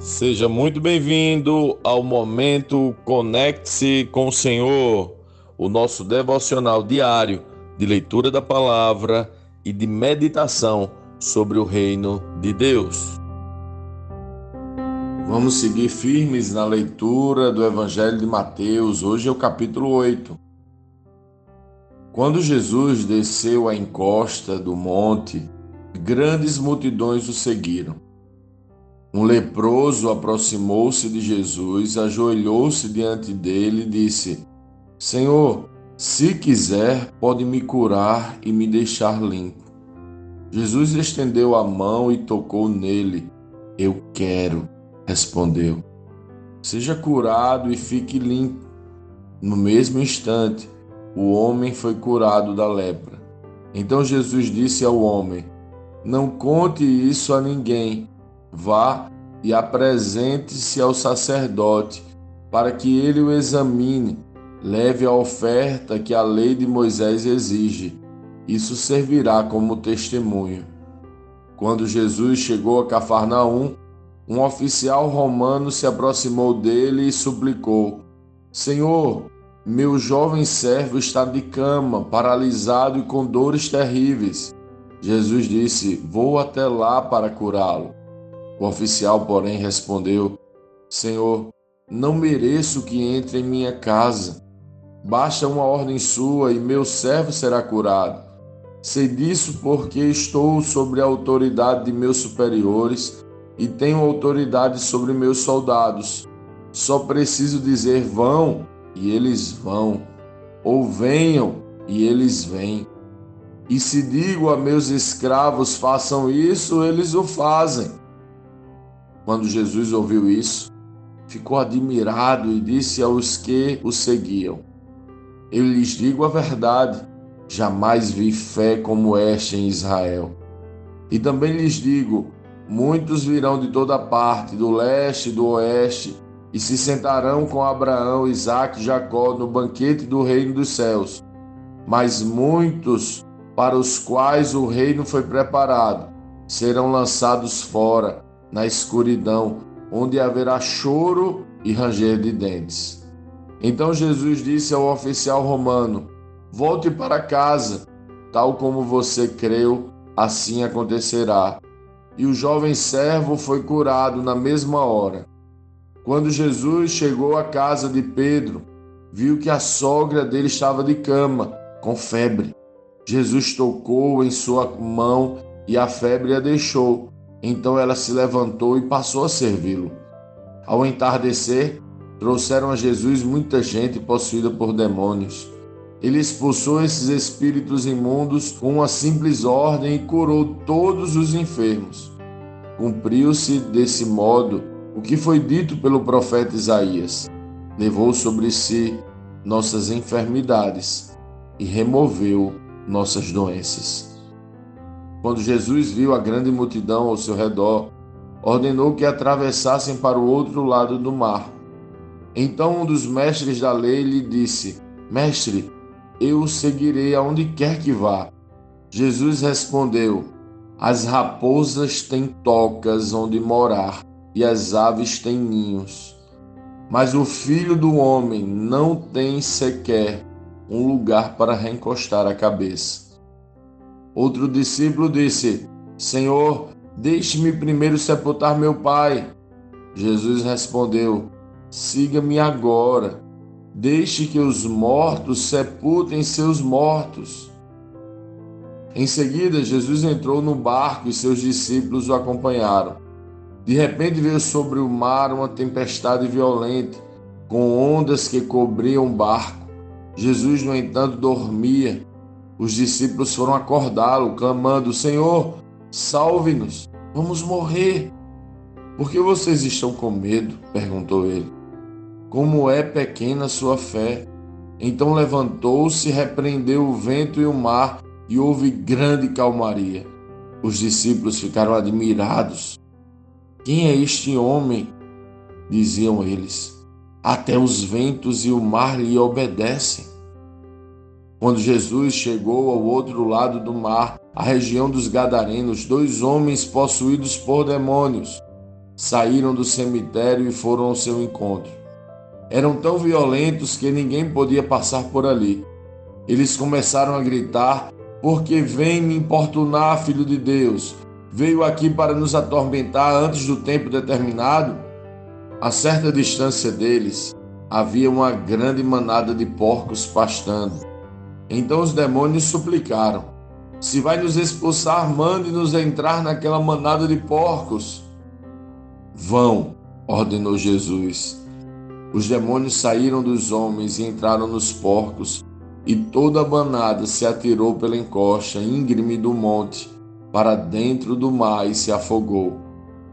Seja muito bem-vindo ao momento Conecte-se com o Senhor, o nosso devocional diário de leitura da palavra e de meditação sobre o reino de Deus. Vamos seguir firmes na leitura do Evangelho de Mateus. Hoje é o capítulo 8. Quando Jesus desceu a encosta do monte, grandes multidões o seguiram. Um leproso aproximou-se de Jesus, ajoelhou-se diante dele e disse: Senhor, se quiser, pode me curar e me deixar limpo. Jesus estendeu a mão e tocou nele. Eu quero, respondeu. Seja curado e fique limpo. No mesmo instante, o homem foi curado da lepra. Então Jesus disse ao homem: Não conte isso a ninguém. Vá e apresente-se ao sacerdote, para que ele o examine. Leve a oferta que a lei de Moisés exige. Isso servirá como testemunho. Quando Jesus chegou a Cafarnaum, um oficial romano se aproximou dele e suplicou: Senhor, meu jovem servo está de cama, paralisado e com dores terríveis. Jesus disse: Vou até lá para curá-lo. O oficial, porém, respondeu: Senhor, não mereço que entre em minha casa. Basta uma ordem sua e meu servo será curado. Sei disso porque estou sobre a autoridade de meus superiores e tenho autoridade sobre meus soldados. Só preciso dizer vão e eles vão, ou venham, e eles vêm. E se digo a meus escravos façam isso, eles o fazem. Quando Jesus ouviu isso, ficou admirado e disse aos que o seguiam: Eu lhes digo a verdade, jamais vi fé como esta em Israel. E também lhes digo: muitos virão de toda parte, do leste e do oeste, e se sentarão com Abraão, Isaque e Jacó no banquete do reino dos céus. Mas muitos para os quais o reino foi preparado serão lançados fora, na escuridão, onde haverá choro e ranger de dentes. Então Jesus disse ao oficial romano: Volte para casa, tal como você creu, assim acontecerá. E o jovem servo foi curado na mesma hora. Quando Jesus chegou à casa de Pedro, viu que a sogra dele estava de cama, com febre. Jesus tocou em sua mão e a febre a deixou. Então ela se levantou e passou a servi-lo. Ao entardecer, trouxeram a Jesus muita gente possuída por demônios. Ele expulsou esses espíritos imundos com uma simples ordem e curou todos os enfermos. Cumpriu-se desse modo o que foi dito pelo profeta Isaías: levou sobre si nossas enfermidades e removeu nossas doenças. Quando Jesus viu a grande multidão ao seu redor, ordenou que atravessassem para o outro lado do mar. Então um dos mestres da lei lhe disse: Mestre, eu o seguirei aonde quer que vá. Jesus respondeu: As raposas têm tocas onde morar e as aves têm ninhos. Mas o filho do homem não tem sequer um lugar para reencostar a cabeça. Outro discípulo disse: Senhor, deixe-me primeiro sepultar meu pai. Jesus respondeu: Siga-me agora. Deixe que os mortos sepultem seus mortos. Em seguida, Jesus entrou no barco e seus discípulos o acompanharam. De repente veio sobre o mar uma tempestade violenta, com ondas que cobriam o barco. Jesus, no entanto, dormia. Os discípulos foram acordá-lo, clamando: Senhor, salve-nos, vamos morrer. Por que vocês estão com medo? perguntou ele. Como é pequena sua fé. Então levantou-se, repreendeu o vento e o mar, e houve grande calmaria. Os discípulos ficaram admirados quem é este homem? diziam eles. Até os ventos e o mar lhe obedecem. Quando Jesus chegou ao outro lado do mar, a região dos Gadarenos, dois homens possuídos por demônios saíram do cemitério e foram ao seu encontro. Eram tão violentos que ninguém podia passar por ali. Eles começaram a gritar: Porque vem me importunar, filho de Deus? Veio aqui para nos atormentar antes do tempo determinado? A certa distância deles havia uma grande manada de porcos pastando. Então os demônios suplicaram: Se vai nos expulsar, mande-nos entrar naquela manada de porcos. Vão, ordenou Jesus. Os demônios saíram dos homens e entraram nos porcos, e toda a manada se atirou pela encosta íngreme do monte para dentro do mar e se afogou.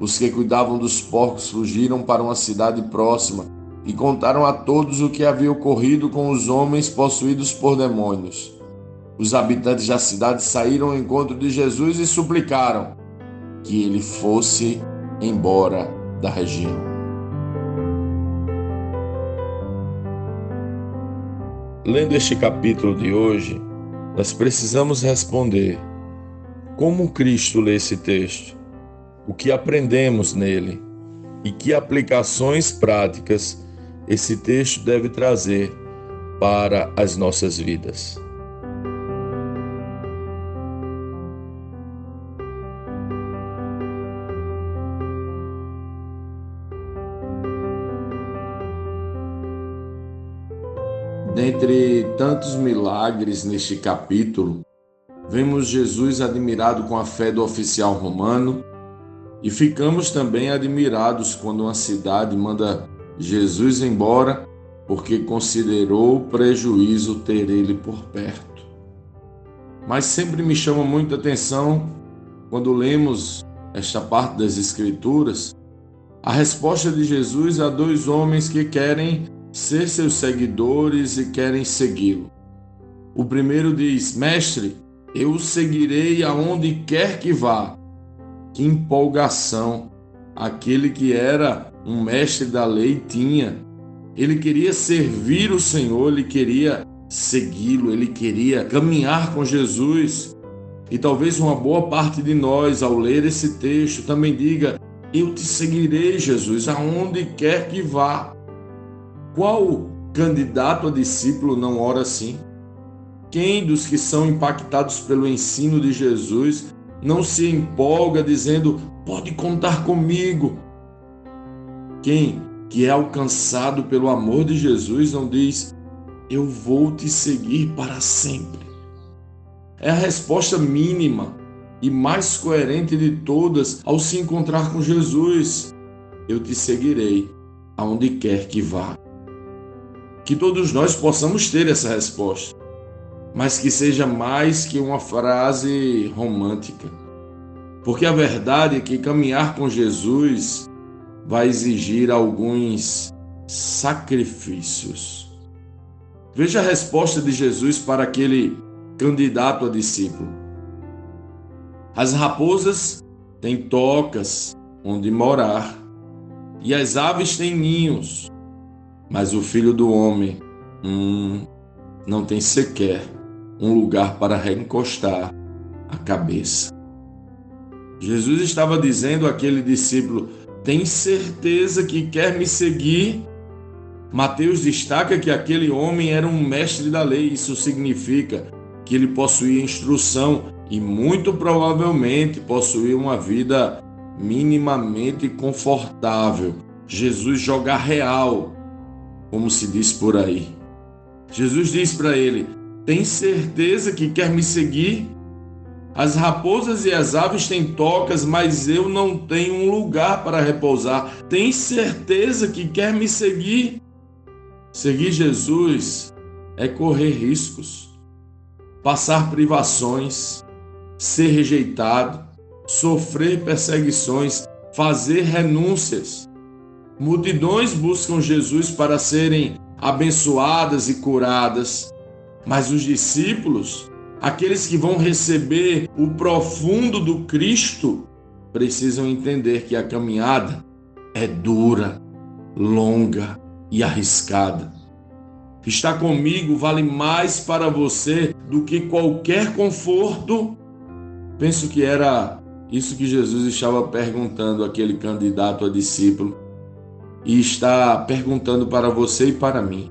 Os que cuidavam dos porcos fugiram para uma cidade próxima e contaram a todos o que havia ocorrido com os homens possuídos por demônios. Os habitantes da cidade saíram ao encontro de Jesus e suplicaram que ele fosse embora da região. Lendo este capítulo de hoje, nós precisamos responder: como Cristo lê esse texto? O que aprendemos nele? E que aplicações práticas esse texto deve trazer para as nossas vidas? Dentre tantos milagres neste capítulo, vemos Jesus admirado com a fé do oficial romano e ficamos também admirados quando uma cidade manda Jesus embora porque considerou prejuízo ter ele por perto. Mas sempre me chama muita atenção quando lemos esta parte das Escrituras a resposta de Jesus a dois homens que querem ser seus seguidores e querem segui-lo. O primeiro diz: Mestre, eu o seguirei aonde quer que vá. Que empolgação aquele que era um mestre da lei tinha. Ele queria servir o Senhor, ele queria segui-lo, ele queria caminhar com Jesus. E talvez uma boa parte de nós, ao ler esse texto, também diga: Eu te seguirei, Jesus, aonde quer que vá. Qual candidato a discípulo não ora assim? Quem dos que são impactados pelo ensino de Jesus não se empolga dizendo: pode contar comigo? Quem que é alcançado pelo amor de Jesus não diz: eu vou te seguir para sempre? É a resposta mínima e mais coerente de todas ao se encontrar com Jesus. Eu te seguirei aonde quer que vá que todos nós possamos ter essa resposta, mas que seja mais que uma frase romântica. Porque a verdade é que caminhar com Jesus vai exigir alguns sacrifícios. Veja a resposta de Jesus para aquele candidato a discípulo. As raposas têm tocas onde morar, e as aves têm ninhos, mas o filho do homem hum, não tem sequer um lugar para reencostar a cabeça. Jesus estava dizendo àquele discípulo: Tem certeza que quer me seguir? Mateus destaca que aquele homem era um mestre da lei, isso significa que ele possuía instrução e muito provavelmente possuía uma vida minimamente confortável. Jesus joga real como se diz por aí. Jesus diz para ele: Tem certeza que quer me seguir? As raposas e as aves têm tocas, mas eu não tenho um lugar para repousar. Tem certeza que quer me seguir? Seguir Jesus é correr riscos, passar privações, ser rejeitado, sofrer perseguições, fazer renúncias. Multidões buscam Jesus para serem abençoadas e curadas, mas os discípulos, aqueles que vão receber o profundo do Cristo, precisam entender que a caminhada é dura, longa e arriscada. Estar comigo vale mais para você do que qualquer conforto. Penso que era Isso que Jesus estava perguntando àquele candidato a discípulo e está perguntando para você e para mim.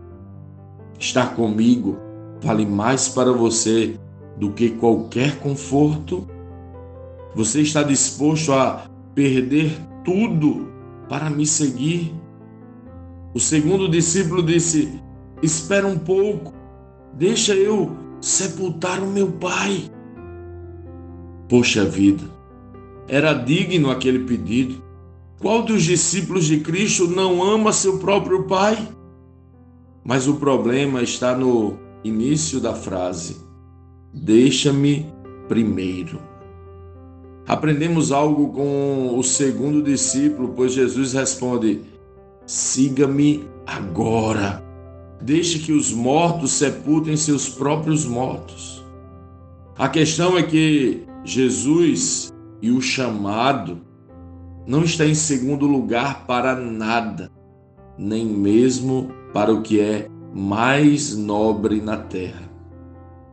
Estar comigo vale mais para você do que qualquer conforto? Você está disposto a perder tudo para me seguir? O segundo discípulo disse: Espera um pouco, deixa eu sepultar o meu pai. Poxa vida, era digno aquele pedido. Qual dos discípulos de Cristo não ama seu próprio pai? Mas o problema está no início da frase: Deixa-me primeiro. Aprendemos algo com o segundo discípulo, pois Jesus responde: Siga-me agora. Deixe que os mortos sepultem seus próprios mortos. A questão é que Jesus e o chamado não está em segundo lugar para nada, nem mesmo para o que é mais nobre na terra.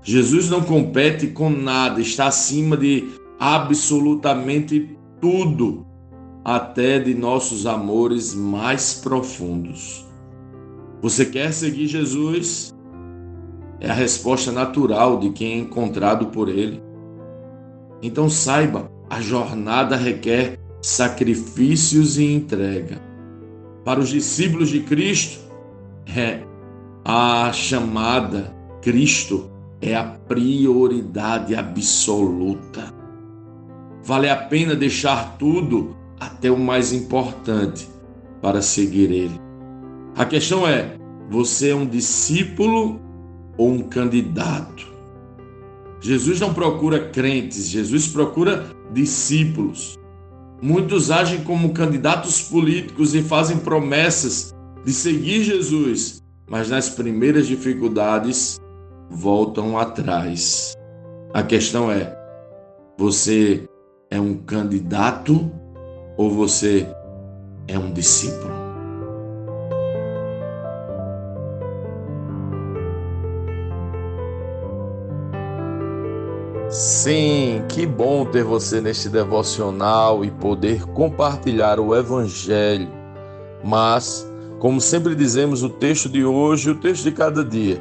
Jesus não compete com nada, está acima de absolutamente tudo, até de nossos amores mais profundos. Você quer seguir Jesus? É a resposta natural de quem é encontrado por Ele. Então saiba, a jornada requer sacrifícios e entrega. Para os discípulos de Cristo, é a chamada Cristo é a prioridade absoluta. Vale a pena deixar tudo até o mais importante para seguir Ele. A questão é: você é um discípulo ou um candidato? Jesus não procura crentes, Jesus procura discípulos. Muitos agem como candidatos políticos e fazem promessas de seguir Jesus, mas nas primeiras dificuldades voltam atrás. A questão é: você é um candidato ou você é um discípulo? Sim, que bom ter você neste devocional e poder compartilhar o Evangelho. Mas, como sempre dizemos, o texto de hoje, o texto de cada dia,